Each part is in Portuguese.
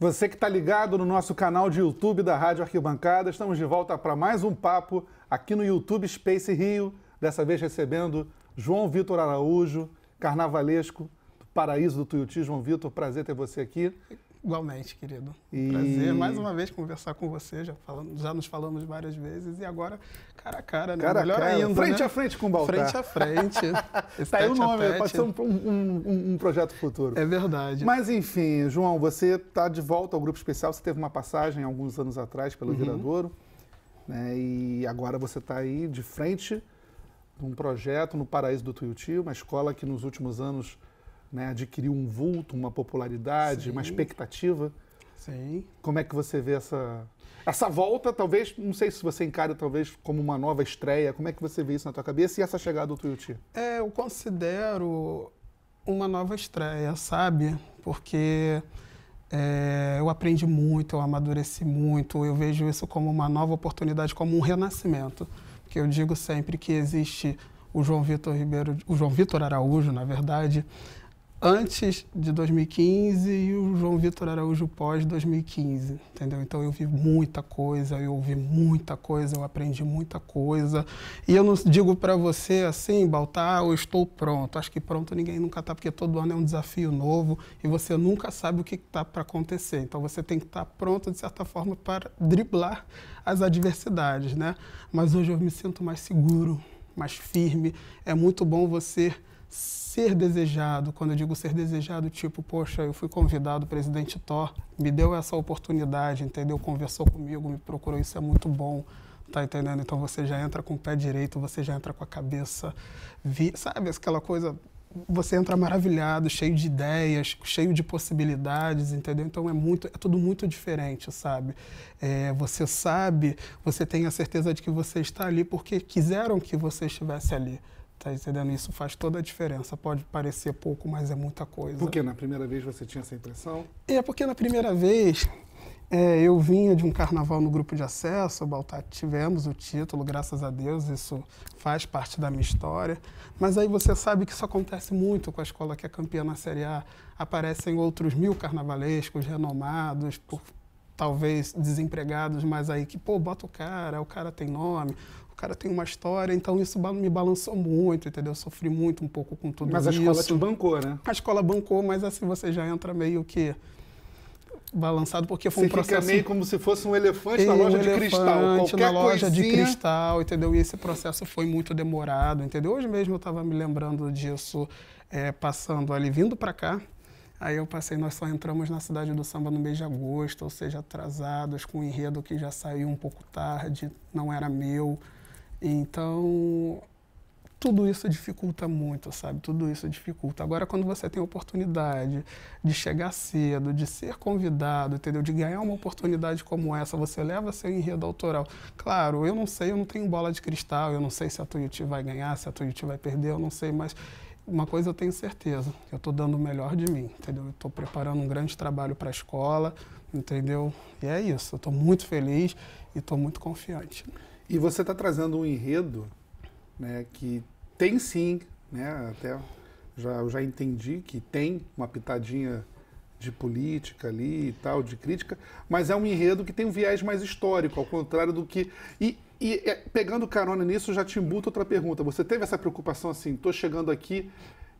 Você que está ligado no nosso canal de YouTube da Rádio Arquibancada, estamos de volta para mais um papo aqui no YouTube Space Rio, dessa vez recebendo João Vitor Araújo, carnavalesco do Paraíso do Tuiuti. João Vitor, prazer ter você aqui. Igualmente, querido. E... Prazer mais uma vez conversar com você. Já, falamos, já nos falamos várias vezes e agora cara a cara, né? Cara Melhor cara, ainda. Frente né? a frente com o Baltar. Frente a frente. Está aí o nome, pode ser um, um, um, projeto futuro. É verdade. Mas enfim, João, você está de volta ao grupo especial. Você teve uma passagem alguns anos atrás pelo uhum. Viradouro. Né? E agora você está aí de frente de um projeto no Paraíso do Tuiuti, uma escola que nos últimos anos né, adquiriu um vulto, uma popularidade, Sim. uma expectativa. Sim. Como é que você vê essa, essa volta, talvez, não sei se você encara talvez como uma nova estreia, como é que você vê isso na tua cabeça e essa chegada do Tuiuti? É, eu considero uma nova estreia, sabe? Porque é, eu aprendi muito, eu amadureci muito, eu vejo isso como uma nova oportunidade, como um renascimento. Porque eu digo sempre que existe o João Vitor Ribeiro, o João Vitor Araújo, na verdade, antes de 2015 e o João Vitor Araújo pós 2015, entendeu? Então eu vi muita coisa, eu ouvi muita coisa, eu aprendi muita coisa. E eu não digo para você assim, Baltar, eu estou pronto. Acho que pronto ninguém nunca está, porque todo ano é um desafio novo e você nunca sabe o que está para acontecer. Então você tem que estar tá pronto, de certa forma, para driblar as adversidades, né? Mas hoje eu me sinto mais seguro, mais firme. É muito bom você ser desejado, quando eu digo ser desejado, tipo, poxa, eu fui convidado, o presidente Thor me deu essa oportunidade, entendeu? Conversou comigo, me procurou, isso é muito bom, tá entendendo? Então você já entra com o pé direito, você já entra com a cabeça, vi, sabe, aquela coisa, você entra maravilhado, cheio de ideias, cheio de possibilidades, entendeu? Então é muito, é tudo muito diferente, sabe? É, você sabe, você tem a certeza de que você está ali porque quiseram que você estivesse ali. Tá entendendo? Isso faz toda a diferença. Pode parecer pouco, mas é muita coisa. Por que na primeira vez você tinha essa impressão? É porque na primeira vez é, eu vinha de um carnaval no grupo de acesso, Baltar, tivemos o título, graças a Deus, isso faz parte da minha história. Mas aí você sabe que isso acontece muito com a escola que é campeã na Série A. Aparecem outros mil carnavalescos renomados, por talvez desempregados, mas aí que, pô, bota o cara, o cara tem nome, cara tem uma história, então isso me balançou muito, entendeu? Eu sofri muito um pouco com tudo mas isso. Mas a escola te bancou, né? A escola bancou, mas assim você já entra meio que balançado porque foi você um processo. Fica meio como se fosse um elefante na loja um de cristal. Qualquer na loja coisinha... de cristal, entendeu? E esse processo foi muito demorado, entendeu? Hoje mesmo eu estava me lembrando disso, é, passando ali, vindo para cá. Aí eu passei, nós só entramos na cidade do samba no mês de agosto, ou seja, atrasados, com um enredo que já saiu um pouco tarde, não era meu. Então, tudo isso dificulta muito, sabe? Tudo isso dificulta. Agora, quando você tem a oportunidade de chegar cedo, de ser convidado, entendeu? De ganhar uma oportunidade como essa, você leva seu enredo autoral. Claro, eu não sei, eu não tenho bola de cristal, eu não sei se a Tuiuti vai ganhar, se a Tuiuti vai perder, eu não sei, mas uma coisa eu tenho certeza, eu estou dando o melhor de mim, entendeu? Eu estou preparando um grande trabalho para a escola, entendeu? E é isso, eu estou muito feliz e estou muito confiante. E você está trazendo um enredo né, que tem sim, né, até já, eu já entendi que tem uma pitadinha de política ali e tal, de crítica, mas é um enredo que tem um viés mais histórico, ao contrário do que. E, e é, pegando carona nisso, já te embuto outra pergunta. Você teve essa preocupação assim, estou chegando aqui,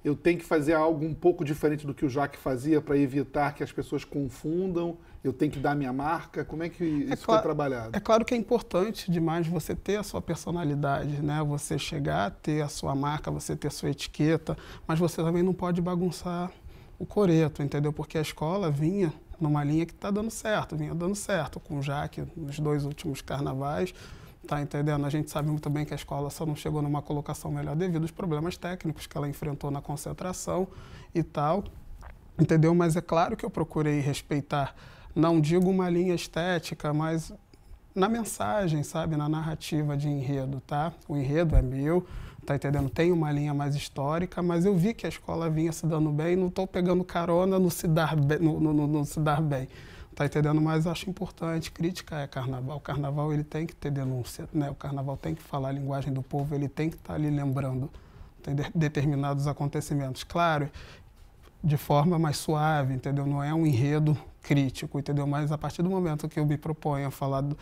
eu tenho que fazer algo um pouco diferente do que o Jaque fazia para evitar que as pessoas confundam, eu tenho que dar minha marca? Como é que é isso foi trabalhado? É claro que é importante demais você ter a sua personalidade, né? Você chegar, ter a sua marca, você ter a sua etiqueta, mas você também não pode bagunçar o coreto, entendeu? Porque a escola vinha numa linha que está dando certo, vinha dando certo com o Jaque nos dois últimos carnavais, Tá entendendo? A gente sabe muito bem que a escola só não chegou numa colocação melhor devido aos problemas técnicos que ela enfrentou na concentração e tal. Entendeu? Mas é claro que eu procurei respeitar, não digo uma linha estética, mas na mensagem, sabe? Na narrativa de enredo, tá? O enredo é meu, tá entendendo? Tem uma linha mais histórica, mas eu vi que a escola vinha se dando bem, não estou pegando carona no se dar bem, no, no, no se dar bem. Tá entendendo? Mas acho importante, crítica é carnaval. O carnaval ele tem que ter denúncia, né? O carnaval tem que falar a linguagem do povo, ele tem que estar tá ali lembrando tem determinados acontecimentos. Claro, de forma mais suave, entendeu? Não é um enredo crítico, entendeu? Mas a partir do momento que eu me proponho a falar do,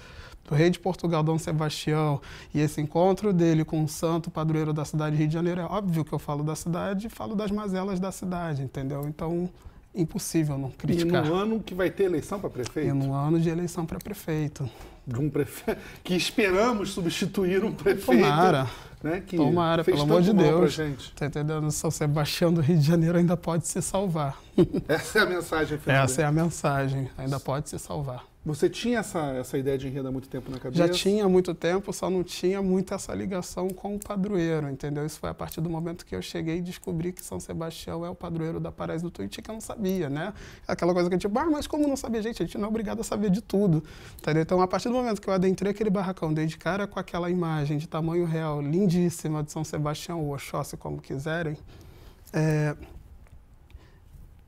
do rei de Portugal, Dom Sebastião, e esse encontro dele com o santo padroeiro da cidade de Rio de Janeiro, é óbvio que eu falo da cidade e falo das mazelas da cidade, entendeu? Então, impossível não criticar. E no ano que vai ter eleição para prefeito? E no ano de eleição para prefeito. De um prefeito que esperamos substituir um prefeito. Tomara. Né, que Tomara, pelo amor de Deus. Tá entendendo? São Sebastião do Rio de Janeiro ainda pode se salvar. Essa é a mensagem, Fernando. Essa é a mensagem. Ainda pode se salvar. Você tinha essa, essa ideia de enredo há muito tempo na cabeça? Já tinha há muito tempo, só não tinha muito essa ligação com o padroeiro, entendeu? Isso foi a partir do momento que eu cheguei e descobri que São Sebastião é o padroeiro da Paraíso do Tuiuti, que eu não sabia, né? Aquela coisa que tipo, ah, mas como não sabia? Gente, a gente não é obrigado a saber de tudo, entendeu? Então, a partir do momento que eu adentrei aquele barracão, dei de cara com aquela imagem de tamanho real, lindíssima, de São Sebastião, ou Oxóssi, como quiserem, é,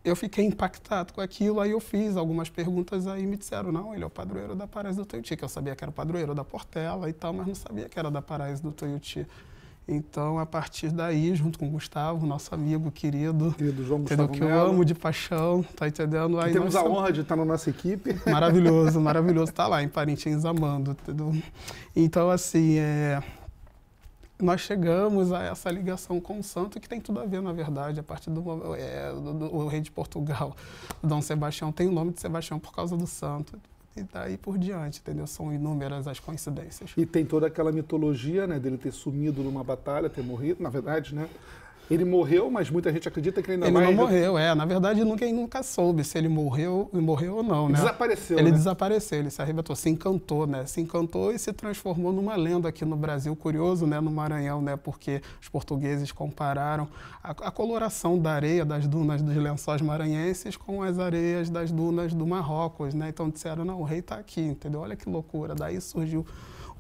eu fiquei impactado com aquilo, aí eu fiz algumas perguntas, aí me disseram, não, ele é o padroeiro da Paraíso do Tuiuti, que eu sabia que era o padroeiro da Portela e tal, mas não sabia que era da Paraíso do Tuiuti. Então, a partir daí, junto com o Gustavo, nosso amigo querido, querido João? Gustavo que eu amo de paixão, tá entendendo? Aí temos a honra de estar na nossa equipe. Maravilhoso, maravilhoso tá lá em Parintins amando, entendeu? Então, assim, é, nós chegamos a essa ligação com o santo que tem tudo a ver, na verdade, a partir do, é, do, do, do rei de Portugal, Dom Sebastião, tem o nome de Sebastião por causa do santo. E daí por diante, entendeu? São inúmeras as coincidências. E tem toda aquela mitologia, né, dele ter sumido numa batalha, ter morrido, na verdade, né? Ele morreu, mas muita gente acredita que ele ainda ele. Ele não morreu, é. Na verdade, ninguém nunca soube se ele morreu, morreu ou não, ele né? Desapareceu, Ele né? desapareceu, ele se arrebentou, se encantou, né? Se encantou e se transformou numa lenda aqui no Brasil. Curioso, né? No Maranhão, né? Porque os portugueses compararam a, a coloração da areia das dunas dos lençóis maranhenses com as areias das dunas do Marrocos, né? Então disseram, não, o rei está aqui, entendeu? Olha que loucura. Daí surgiu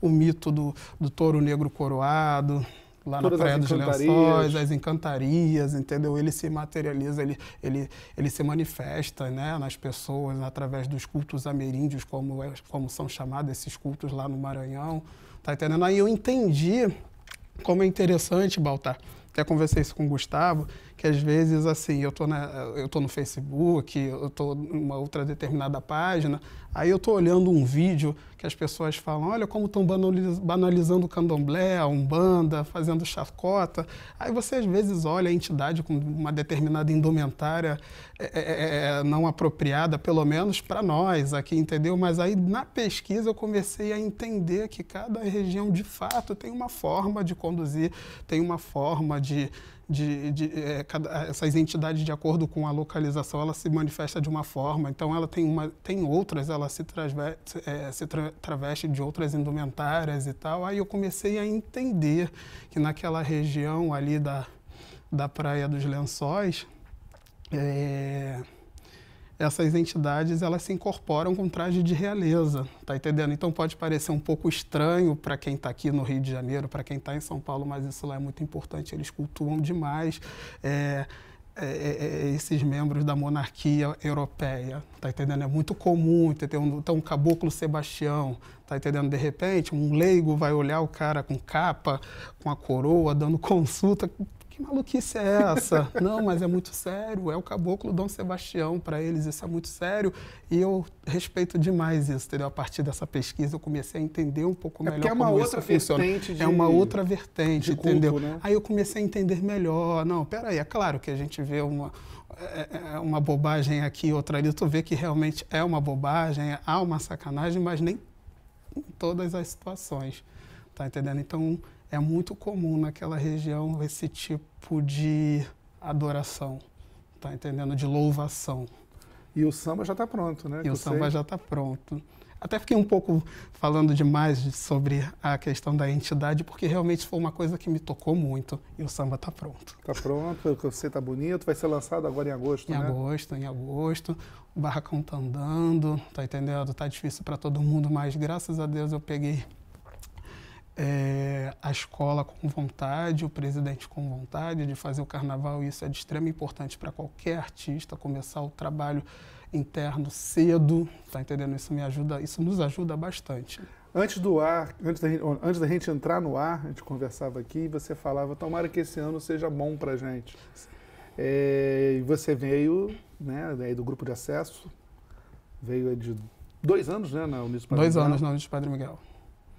o mito do, do touro negro coroado, lá Todas na Praia dos Lençóis, as encantarias, entendeu? Ele se materializa, ele, ele, ele se manifesta né, nas pessoas através dos cultos ameríndios, como, é, como são chamados esses cultos lá no Maranhão, tá entendendo? Aí eu entendi como é interessante, Baltar, até conversei isso com o Gustavo, que às vezes, assim, eu tô, na, eu tô no Facebook, eu tô numa outra determinada página, aí eu tô olhando um vídeo que as pessoas falam, olha como estão banalizando o candomblé, a umbanda, fazendo chacota. Aí você às vezes olha a entidade com uma determinada indumentária é, é, é, é não apropriada, pelo menos para nós aqui, entendeu? Mas aí na pesquisa eu comecei a entender que cada região de fato tem uma forma de conduzir, tem uma forma de de, de é, cada, essas entidades de acordo com a localização ela se manifesta de uma forma. Então ela tem uma tem outras ela se, traveste, é, se tra, traveste de outras indumentárias e tal. Aí eu comecei a entender que naquela região ali da da praia dos Lençóis é, essas entidades elas se incorporam com traje de realeza, tá entendendo? Então pode parecer um pouco estranho para quem está aqui no Rio de Janeiro, para quem está em São Paulo, mas isso lá é muito importante. Eles cultuam demais. É, é, é, é esses membros da monarquia europeia, tá entendendo? É muito comum, entendeu? Então, um caboclo Sebastião, tá entendendo? De repente, um leigo vai olhar o cara com capa, com a coroa, dando consulta, que maluquice é essa? não, mas é muito sério, é o caboclo Dom Sebastião, para eles isso é muito sério. E eu respeito demais isso, entendeu? A partir dessa pesquisa eu comecei a entender um pouco é melhor é uma como outra funciona. De, é uma outra vertente, culto, entendeu? Né? Aí eu comecei a entender melhor. Não, peraí, é claro que a gente vê uma, é, é, é uma bobagem aqui, outra ali, tu vê que realmente é uma bobagem, há uma sacanagem, mas nem em todas as situações, tá entendendo? Então, é muito comum naquela região esse tipo de adoração, tá entendendo? De louvação. E o samba já está pronto, né? E o samba sei. já está pronto. Até fiquei um pouco falando demais sobre a questão da entidade, porque realmente foi uma coisa que me tocou muito. E o samba está pronto. Está pronto, o que você está bonito. Vai ser lançado agora em agosto, em né? Em agosto, em agosto. O barracão está andando, tá entendendo? Tá difícil para todo mundo, mas graças a Deus eu peguei é, a escola com vontade, o presidente com vontade de fazer o carnaval, isso é de extrema importância para qualquer artista, começar o trabalho interno cedo, tá entendendo? Isso me ajuda, isso nos ajuda bastante. Antes do ar, antes da, gente, antes da gente entrar no ar, a gente conversava aqui e você falava, tomara que esse ano seja bom para gente. É, e você veio, né, do grupo de acesso, veio de dois anos, né, na Unisco Padre Dois anos na Padre Miguel.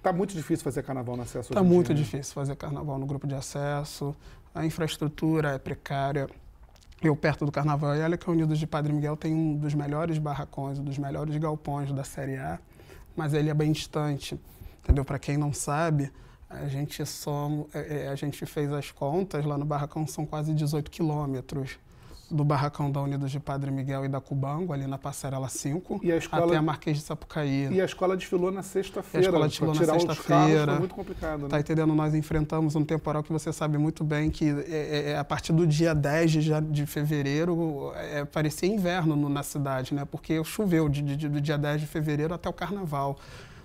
Tá muito difícil fazer carnaval no acesso Tá muito dia, né? difícil fazer carnaval no grupo de acesso. A infraestrutura é precária. Eu, perto do carnaval, e olha que a Unidos de Padre Miguel tem um dos melhores barracões, um dos melhores galpões da Série A, mas ele é bem distante. Entendeu? Para quem não sabe, a gente, soma, é, é, a gente fez as contas, lá no barracão são quase 18 quilômetros do barracão da Unidos de Padre Miguel e da Cubango, ali na Passarela 5, a escola... até a Marquês de Sapucaí. E a escola desfilou na sexta-feira. A escola desfilou na sexta-feira. muito complicado, né? Tá entendendo? Nós enfrentamos um temporal que você sabe muito bem que é, é, é a partir do dia 10 de, de fevereiro é, parecia inverno no, na cidade, né? Porque choveu de, de, do dia 10 de fevereiro até o carnaval.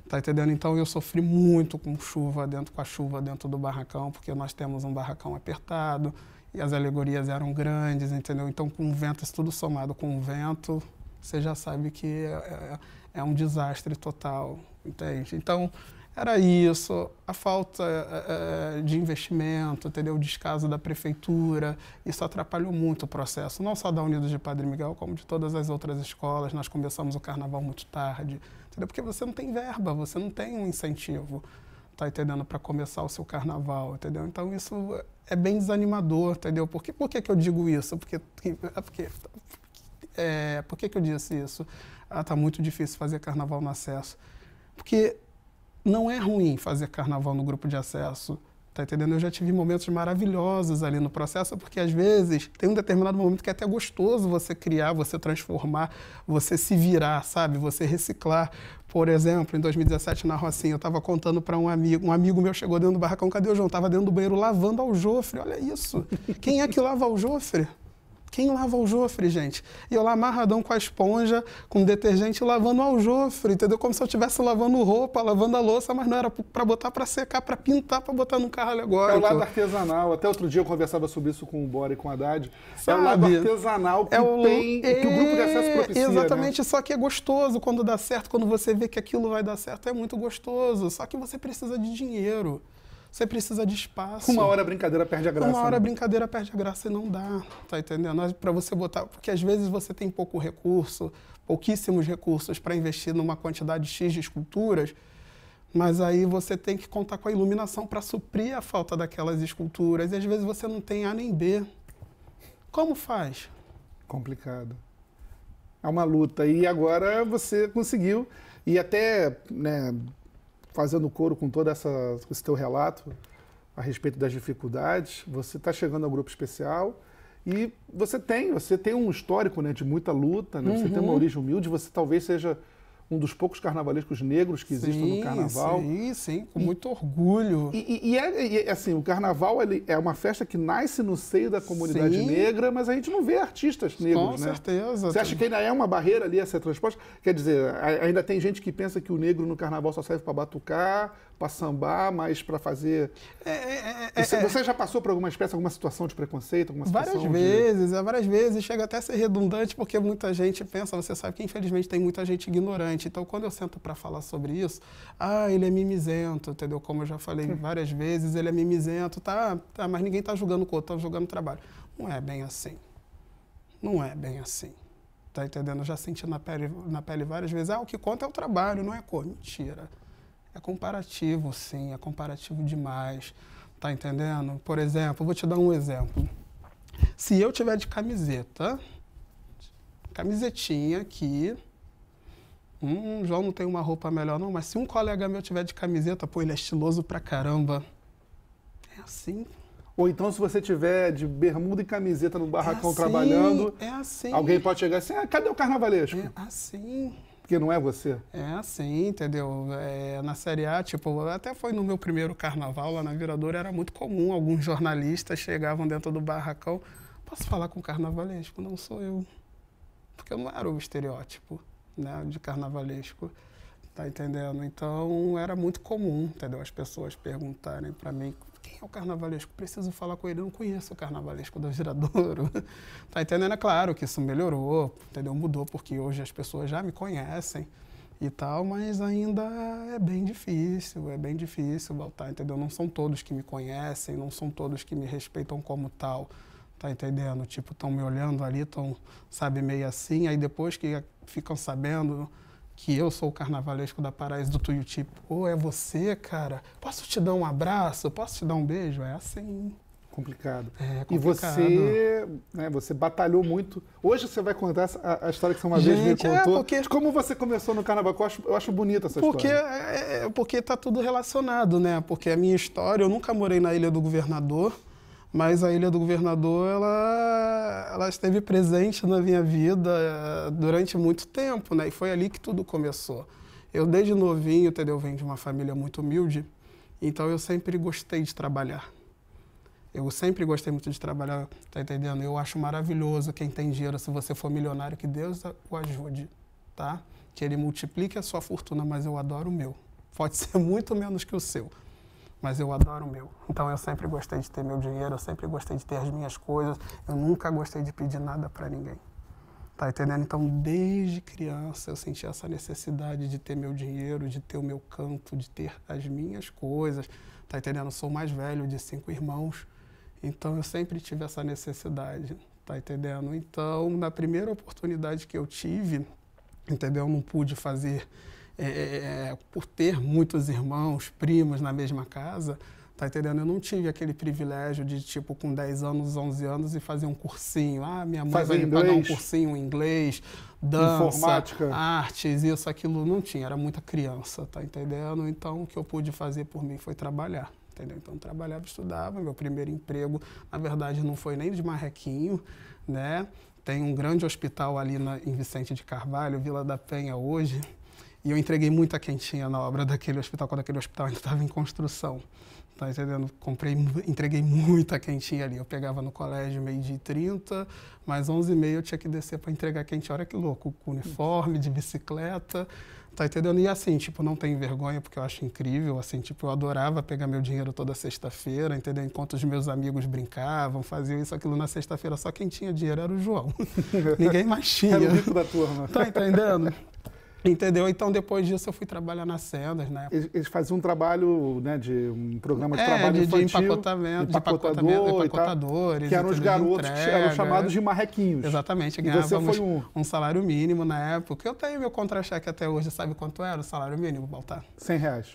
Tá entendendo? Então eu sofri muito com chuva dentro, com a chuva dentro do barracão, porque nós temos um barracão apertado e as alegorias eram grandes, entendeu? Então, com o vento, isso tudo somado com o vento, você já sabe que é, é, é um desastre total, entende? Então, era isso, a falta é, é, de investimento, entendeu? o descaso da prefeitura, isso atrapalhou muito o processo, não só da Unidos de Padre Miguel, como de todas as outras escolas. Nós começamos o carnaval muito tarde, entendeu? porque você não tem verba, você não tem um incentivo tá entendendo, para começar o seu carnaval, entendeu? Então isso é bem desanimador, entendeu? Por que, por que, que eu digo isso? Porque, é porque, é, por que, que eu disse isso? Ah, tá muito difícil fazer carnaval no acesso. Porque não é ruim fazer carnaval no grupo de acesso, Tá entendendo? Eu já tive momentos maravilhosos ali no processo, porque às vezes tem um determinado momento que é até gostoso você criar, você transformar, você se virar, sabe? Você reciclar. Por exemplo, em 2017 na Rocinha, eu estava contando para um amigo, um amigo meu chegou dentro do barracão, cadê o João? Estava dentro do banheiro lavando aljofre, olha isso. Quem é que lava aljofre? Quem lava o jofre, gente? E eu lá amarradão com a esponja, com detergente, lavando o jofre, entendeu? Como se eu estivesse lavando roupa, lavando a louça, mas não era para botar para secar, para pintar, para botar num carro alegórico. É o lado artesanal. Até outro dia eu conversava sobre isso com o Bora e com a Haddad. Sabe? É o lado artesanal que, é o... tem, é... que o grupo de acesso propicia. Né? Exatamente, né? só que é gostoso quando dá certo, quando você vê que aquilo vai dar certo, é muito gostoso. Só que você precisa de dinheiro. Você precisa de espaço. Uma hora a brincadeira perde a graça. Uma hora né? a brincadeira perde a graça e não dá, tá entendendo? Para você botar, porque às vezes você tem pouco recurso, pouquíssimos recursos para investir numa quantidade X de esculturas, mas aí você tem que contar com a iluminação para suprir a falta daquelas esculturas e às vezes você não tem A nem B. Como faz? Complicado. É uma luta e agora você conseguiu e até, né, fazendo coro com todo essa, esse teu relato a respeito das dificuldades, você está chegando ao grupo especial e você tem, você tem um histórico né, de muita luta, né? uhum. você tem uma uhum. origem humilde, você talvez seja um dos poucos carnavalescos negros que existem sim, no carnaval. Sim, sim, com e, muito orgulho. E, e, é, e, é, assim, o carnaval ele é uma festa que nasce no seio da comunidade sim. negra, mas a gente não vê artistas negros, com né? certeza. Você acha que ainda é uma barreira ali a ser transposta? Quer dizer, ainda tem gente que pensa que o negro no carnaval só serve para batucar, para sambar, mas para fazer. É, é, é, você, é. você, já passou por alguma espécie, alguma situação de preconceito? Alguma várias de... vezes, é, várias vezes. Chega até a ser redundante, porque muita gente pensa, você sabe que infelizmente tem muita gente ignorante. Então, quando eu sento para falar sobre isso, ah, ele é mimizento, entendeu? Como eu já falei várias vezes, ele é mimizento, tá, tá mas ninguém está julgando o corpo, está julgando o trabalho. Não é bem assim. Não é bem assim. Tá entendendo? Eu já senti na pele, na pele várias vezes, ah, o que conta é o trabalho, não é cor. Mentira. É comparativo, sim, é comparativo demais. Tá entendendo? Por exemplo, vou te dar um exemplo. Se eu tiver de camiseta, camisetinha aqui, hum, João não tem uma roupa melhor não, mas se um colega meu tiver de camiseta, pô, ele é estiloso pra caramba. É assim. Ou então, se você tiver de bermuda e camiseta no barracão é assim, trabalhando, é assim. alguém pode chegar assim, ah, cadê o carnavalesco? É assim. Porque não é você. É assim, entendeu? É, na Série A, tipo, até foi no meu primeiro carnaval lá na Viradora, era muito comum, alguns jornalistas chegavam dentro do barracão, posso falar com carnavalesco? Não sou eu. Porque eu não era o estereótipo né, de carnavalesco, tá entendendo? Então, era muito comum, entendeu? As pessoas perguntarem para mim quem é o carnavalesco? Preciso falar com ele, eu não conheço o carnavalesco do Viradouro. tá entendendo? É claro que isso melhorou, entendeu? Mudou, porque hoje as pessoas já me conhecem e tal, mas ainda é bem difícil, é bem difícil voltar, entendeu? Não são todos que me conhecem, não são todos que me respeitam como tal, tá entendendo? Tipo, estão me olhando ali, estão, sabe, meio assim. Aí depois que ficam sabendo que eu sou o carnavalesco da Paraíso do Tuiuti, pô, é você, cara? Posso te dar um abraço? Posso te dar um beijo? É assim. Complicado. É complicado. E você, né, você batalhou muito. Hoje você vai contar a, a história que você uma vez me Gente, é, contou. porque- De como você começou no carnaval. Eu acho, eu acho bonita essa Porque, história. é, é, porque tá tudo relacionado, né? Porque a minha história, eu nunca morei na Ilha do Governador, mas a Ilha do Governador, ela, ela esteve presente na minha vida eh, durante muito tempo, né? E foi ali que tudo começou. Eu, desde novinho, entendeu? Venho de uma família muito humilde, então eu sempre gostei de trabalhar. Eu sempre gostei muito de trabalhar, tá entendendo? Eu acho maravilhoso quem tem dinheiro, se você for milionário, que Deus o ajude, tá? Que ele multiplique a sua fortuna, mas eu adoro o meu. Pode ser muito menos que o seu, mas eu adoro o meu. Então eu sempre gostei de ter meu dinheiro, eu sempre gostei de ter as minhas coisas, eu nunca gostei de pedir nada para ninguém. Tá entendendo? Então, desde criança, eu senti essa necessidade de ter meu dinheiro, de ter o meu canto, de ter as minhas coisas. Tá entendendo? Eu sou mais velho de cinco irmãos, então eu sempre tive essa necessidade. Tá entendendo? Então, na primeira oportunidade que eu tive, entendeu? Eu não pude fazer, é, é, por ter muitos irmãos, primos na mesma casa, tá entendendo? Eu não tive aquele privilégio de, tipo, com 10 anos, 11 anos e fazer um cursinho. Ah, minha mãe Fazer vai me pagar um cursinho em inglês, dança, artes, isso, aquilo, não tinha. Era muita criança, tá entendendo? Então, o que eu pude fazer por mim foi trabalhar. Entendeu? Então, trabalhava, estudava. Meu primeiro emprego, na verdade, não foi nem de marrequinho, né? Tem um grande hospital ali na, em Vicente de Carvalho, Vila da Penha, hoje. E eu entreguei muita quentinha na obra daquele hospital, quando aquele hospital ainda estava em construção. Tá entendendo? Comprei, entreguei muita quentinha ali. Eu pegava no colégio meio-dia e 30, mas 11 e meia eu tinha que descer para entregar quentinha. Olha que louco, com uniforme, de bicicleta. Tá entendendo? E assim, tipo, não tenho vergonha, porque eu acho incrível. Assim, tipo, eu adorava pegar meu dinheiro toda sexta-feira, entendeu? Enquanto os meus amigos brincavam, faziam isso, aquilo na sexta-feira. Só quem tinha dinheiro era o João. Ninguém mais tinha. Era o rico da turma. Tá entendendo? Entendeu? Então, depois disso, eu fui trabalhar nas sendas, né? Eles, eles faziam um trabalho, né, de um programa de É, trabalho de, de infantil, empacotamento, de empacotador empacotamento, e tal, empacotadores. que eram os? De garotos que eram entrega. chamados de marrequinhos. Exatamente, ganhávamos um um salário mínimo na época. Eu tenho meu contra-cheque até hoje, sabe quanto era o salário mínimo, Baltar? 100 reais.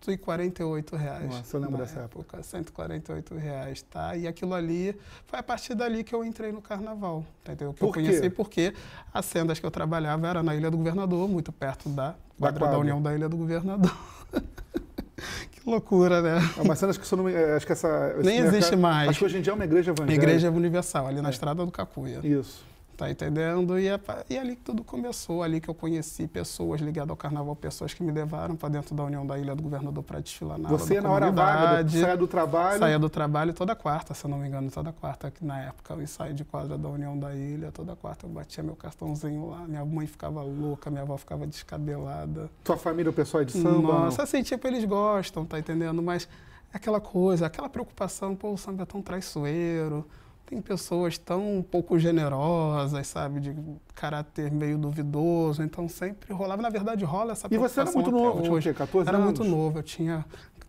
148 reais. Nossa, eu lembro dessa época. 148 reais, tá? E aquilo ali, foi a partir dali que eu entrei no carnaval, entendeu? Que Por eu quê? conheci porque as sendas que eu trabalhava era na Ilha do Governador, muito perto da quadra da, quadra. União da Ilha do Governador. que loucura, né? É cena, acho que, isso não, é, acho que essa... Nem existe mais. Acho que hoje em dia é uma igreja evangélica. Igreja Universal, ali na É. estrada do Cacuia. Isso. Tá entendendo? E, é, e ali que tudo começou, ali que eu conheci pessoas ligadas ao carnaval, pessoas que me levaram para dentro da União da Ilha do Governador para desfilar na Você na hora vaga, saia do trabalho. Saía do trabalho toda quarta, se eu não me engano, toda quarta, que na época eu ensaio de quadra da União da Ilha, toda quarta eu batia meu cartãozinho lá, minha mãe ficava louca, minha avó ficava descabelada. Tua família, o pessoal é de samba? Nossa, assim, tipo, eles gostam, tá entendendo? Mas é aquela coisa, aquela preocupação, pô, o samba é tão traiçoeiro, tem pessoas tão pouco generosas, sabe, de caráter meio duvidoso, então sempre rolava, na verdade rola essa E você era muito novo, tinha o hoje. quê? 14 Era anos? muito novo, eu tinha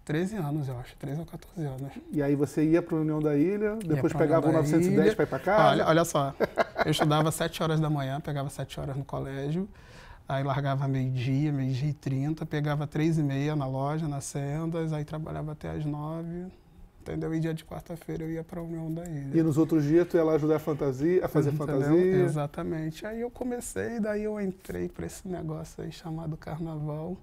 13 anos, eu acho, 13 ou 14 anos. E aí você ia para a União da Ilha, depois pegava o União da 910 Ilha. para ir para casa? Olha, olha só, eu estudava às 7 horas da manhã, pegava 7 horas no colégio, aí largava meio-dia, meio-dia e 30, pegava 3 e meia na loja, nas sendas, aí trabalhava até às 9, entendeu? E dia de quarta-feira eu ia para a União da Ilha. E nos outros dias tu ia lá ajudar a, fantasia, a fazer Entendeu? fantasia? Exatamente. Aí eu comecei, daí eu entrei para esse negócio aí chamado carnaval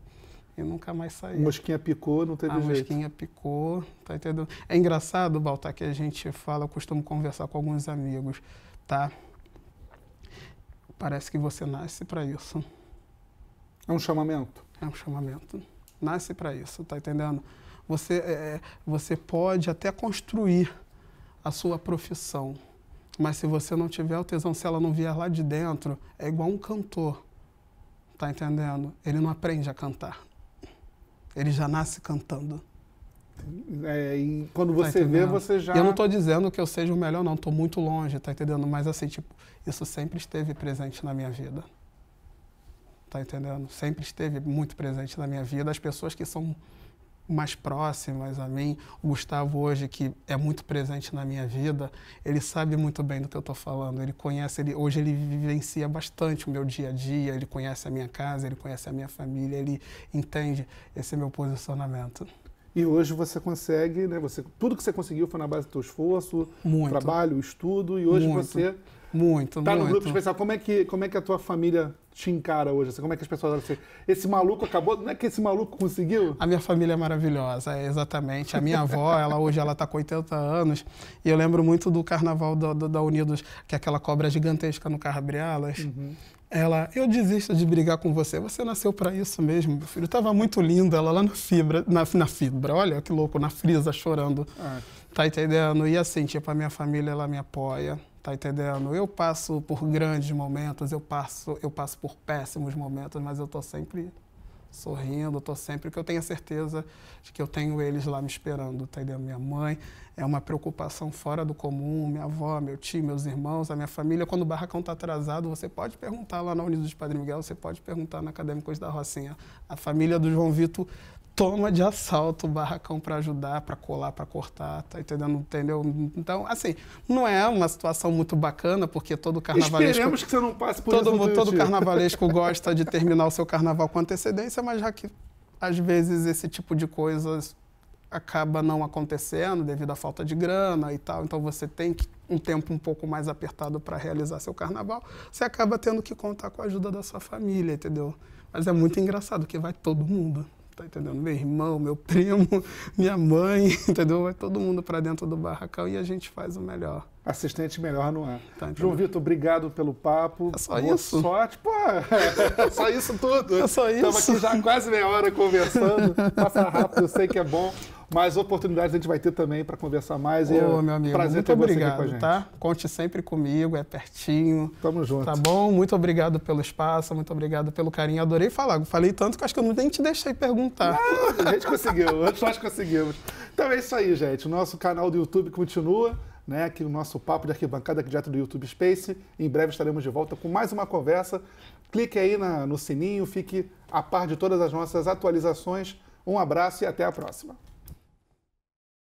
e nunca mais saí. Mosquinha picou, não teve A jeito. mosquinha picou, tá entendendo? É engraçado, Baltar, que a gente fala, eu costumo conversar com alguns amigos, tá? Parece que você nasce para isso. É um chamamento. É um chamamento. Nasce para isso, tá entendendo? Você, é, você pode até construir a sua profissão, mas se você não tiver o tesão, se ela não vier lá de dentro, é igual um cantor, tá entendendo? Ele não aprende a cantar. Ele já nasce cantando. É, e quando Tá você vê, entendendo? você já. E eu não estou dizendo que eu seja o melhor, não. Estou muito longe, tá entendendo? Mas assim, tipo, isso sempre esteve presente na minha vida. Tá entendendo? Sempre esteve muito presente na minha vida. As pessoas que são mais próximas a mim. O Gustavo hoje, que é muito presente na minha vida, ele sabe muito bem do que eu estou falando. Ele conhece, ele, hoje ele vivencia bastante o meu dia a dia, ele conhece a minha casa, ele conhece a minha família, ele entende esse meu posicionamento. E hoje você consegue, né? Você, tudo que você conseguiu foi na base do seu esforço, muito. trabalho, estudo, e hoje muito. você muito, tá muito. no grupo especial. Como é que como é que a tua família te encara hoje? Assim, como é que as pessoas olham assim? Esse maluco acabou, não é que esse maluco conseguiu? A minha família é maravilhosa, é exatamente. A minha avó, ela hoje ela tá com 80 anos, e eu lembro muito do carnaval do, do, da Unidos, que é aquela cobra gigantesca no Carbrielas. Uhum. Ela, eu desisto de brigar com você. Você nasceu para isso mesmo, meu filho. Tava muito linda ela lá na fibra, na, na fibra. Olha que louco, na frisa chorando. Ah. Tá entendendo? E assim, tipo, a minha família ela me apoia. Tá entendendo? Eu passo por grandes momentos, eu passo, eu passo por péssimos momentos, mas eu tô sempre sorrindo, estou sempre que eu tenho a certeza de que eu tenho eles lá me esperando, tá entendendo? Minha mãe é uma preocupação fora do comum, minha avó, meu tio, meus irmãos, a minha família. Quando o barracão está atrasado, você pode perguntar lá na Unidos de Padre Miguel, você pode perguntar na Acadêmicos da Rocinha. A família do João Vitor toma de assalto o barracão para ajudar, para colar, para cortar, tá entendendo? Entendeu? Então, assim, não é uma situação muito bacana, porque todo carnavalesco... Esperemos que você não passe por todo, isso. Todo carnavalesco gosta de terminar o seu carnaval com antecedência, mas já que, às vezes, esse tipo de coisas acaba não acontecendo devido à falta de grana e tal, então você tem um tempo um pouco mais apertado para realizar seu carnaval, você acaba tendo que contar com a ajuda da sua família, entendeu? Mas é muito engraçado que vai todo mundo tá entendendo? Meu irmão, meu primo, minha mãe, entendeu? Vai todo mundo para dentro do barracão e a gente faz o melhor. Assistente melhor não é. Tá, João Vitor, obrigado pelo papo. É só Boa isso. sorte. Pô, é só isso tudo. É só isso. Estamos aqui já quase meia hora conversando. Passa rápido, eu sei que é bom. Mais oportunidades a gente vai ter também para conversar mais. Ô, meu amigo, prazer muito ter obrigado, você aqui com a gente. tá? Conte sempre comigo, é pertinho. Tamo junto. Tá bom? Muito obrigado pelo espaço, muito obrigado pelo carinho. Adorei falar. Falei tanto que acho que eu nem te deixei perguntar. Não, a gente conseguiu, nós conseguimos. Então é isso aí, gente. O nosso canal do YouTube continua. Né, aqui o nosso papo de arquibancada aqui direto do YouTube Space. Em breve estaremos de volta com mais uma conversa. Clique aí na, no sininho, fique a par de todas as nossas atualizações. Um abraço e até a próxima.